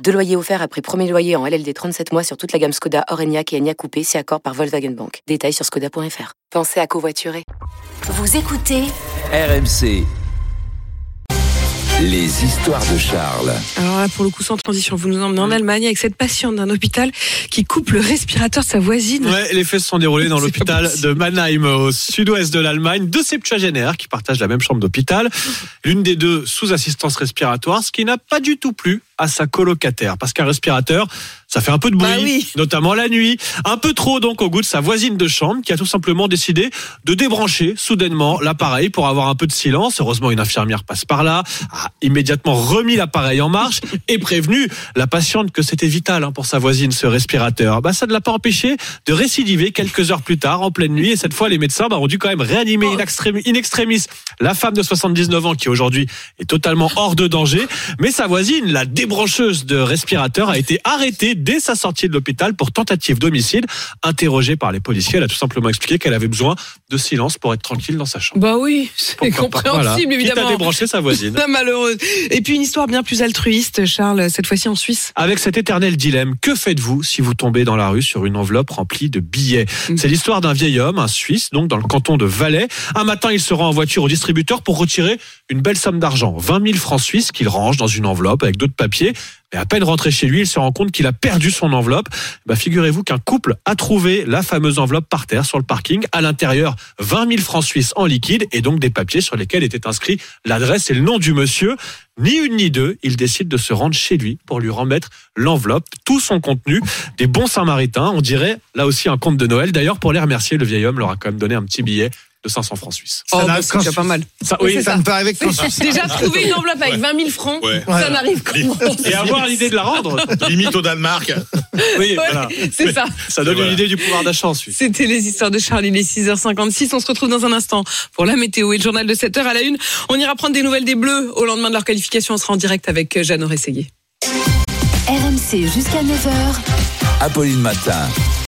Deux loyers offerts après premier loyer en LLD 37 mois sur toute la gamme Skoda, Orenia et Enya Coupé, si accord par Volkswagen Bank. Détails sur skoda.fr. Pensez à covoiturer. Vous écoutez RMC. Les histoires de Charles. Alors là, pour le coup, sans transition, vous nous emmenez en Allemagne avec cette patiente d'un hôpital qui coupe le respirateur de sa voisine. Ouais, les faits se sont déroulés dans l'hôpital de Mannheim, au sud-ouest de l'Allemagne. Deux septuagénaires qui partagent la même chambre d'hôpital. L'une des deux sous assistance respiratoire, ce qui n'a pas du tout plu à sa colocataire. Parce qu'un respirateur, ça fait un peu de bruit, Bah oui. notamment la nuit. Un peu trop donc au goût de sa voisine de chambre qui a tout simplement décidé de débrancher soudainement l'appareil pour avoir un peu de silence. Heureusement, une infirmière passe par là, a immédiatement remis l'appareil en marche et prévenu la patiente que c'était vital hein, pour sa voisine ce respirateur. Bah, ça ne l'a pas empêché de récidiver quelques heures plus tard en pleine nuit et cette fois les médecins bah, ont dû quand même réanimer in extremis, in extremis la femme de 79 ans qui aujourd'hui est totalement hors de danger. Mais sa voisine, la débrancheuse de respirateur, a été arrêtée dès sa sortie de l'hôpital pour tentative d'homicide. Interrogée par les policiers, elle a tout simplement expliqué qu'elle avait besoin de silence pour être tranquille dans sa chambre. Bah oui, c'est voilà. compréhensible, Quitte à évidemment. débrancher sa voisine. Malheureuse. Et puis une histoire bien plus altruiste, Charles, cette fois-ci en Suisse. Avec cet éternel dilemme, que faites-vous si vous tombez dans la rue sur une enveloppe remplie de billets? C'est l'histoire d'un vieil homme, un Suisse, donc dans le canton de Valais. Un matin, il se rend en voiture au distributeur pour retirer une belle somme d'argent, 20 000 francs suisses qu'il range dans une enveloppe avec d'autres papiers papier. Mais à peine rentré chez lui, il se rend compte qu'il a perdu son enveloppe. Bah, figurez-vous qu'un couple a trouvé la fameuse enveloppe par terre sur le parking. À l'intérieur, 20 000 francs suisses en liquide et donc des papiers sur lesquels était inscrit l'adresse et le nom du monsieur. Ni une ni deux, il décide de se rendre chez lui pour lui remettre l'enveloppe, tout son contenu, des bons samaritains. On dirait là aussi un conte de Noël. D'ailleurs, pour les remercier, le vieil homme leur a quand même donné un petit billet de 500 francs suisses. Oh, bah, c'est déjà pas mal. Ça, Oui, oui, c'est Ça me paraît avec. Déjà trouver une enveloppe avec 20 000 francs, Ouais. ça n'arrive comment et avoir l'idée de la rendre. Limite au Danemark. Oui, voilà. C'est ça. Ça donne Voilà. une idée du pouvoir d'achat en Suisse. C'était les histoires de Charles, il est 6h56. On se retrouve dans un instant pour la météo et le journal de 7h à la une. On ira prendre des nouvelles des Bleus au lendemain de leur qualification. On sera en direct avec Jeanne Rességuier. RMC jusqu'à 9h. Apolline Matin.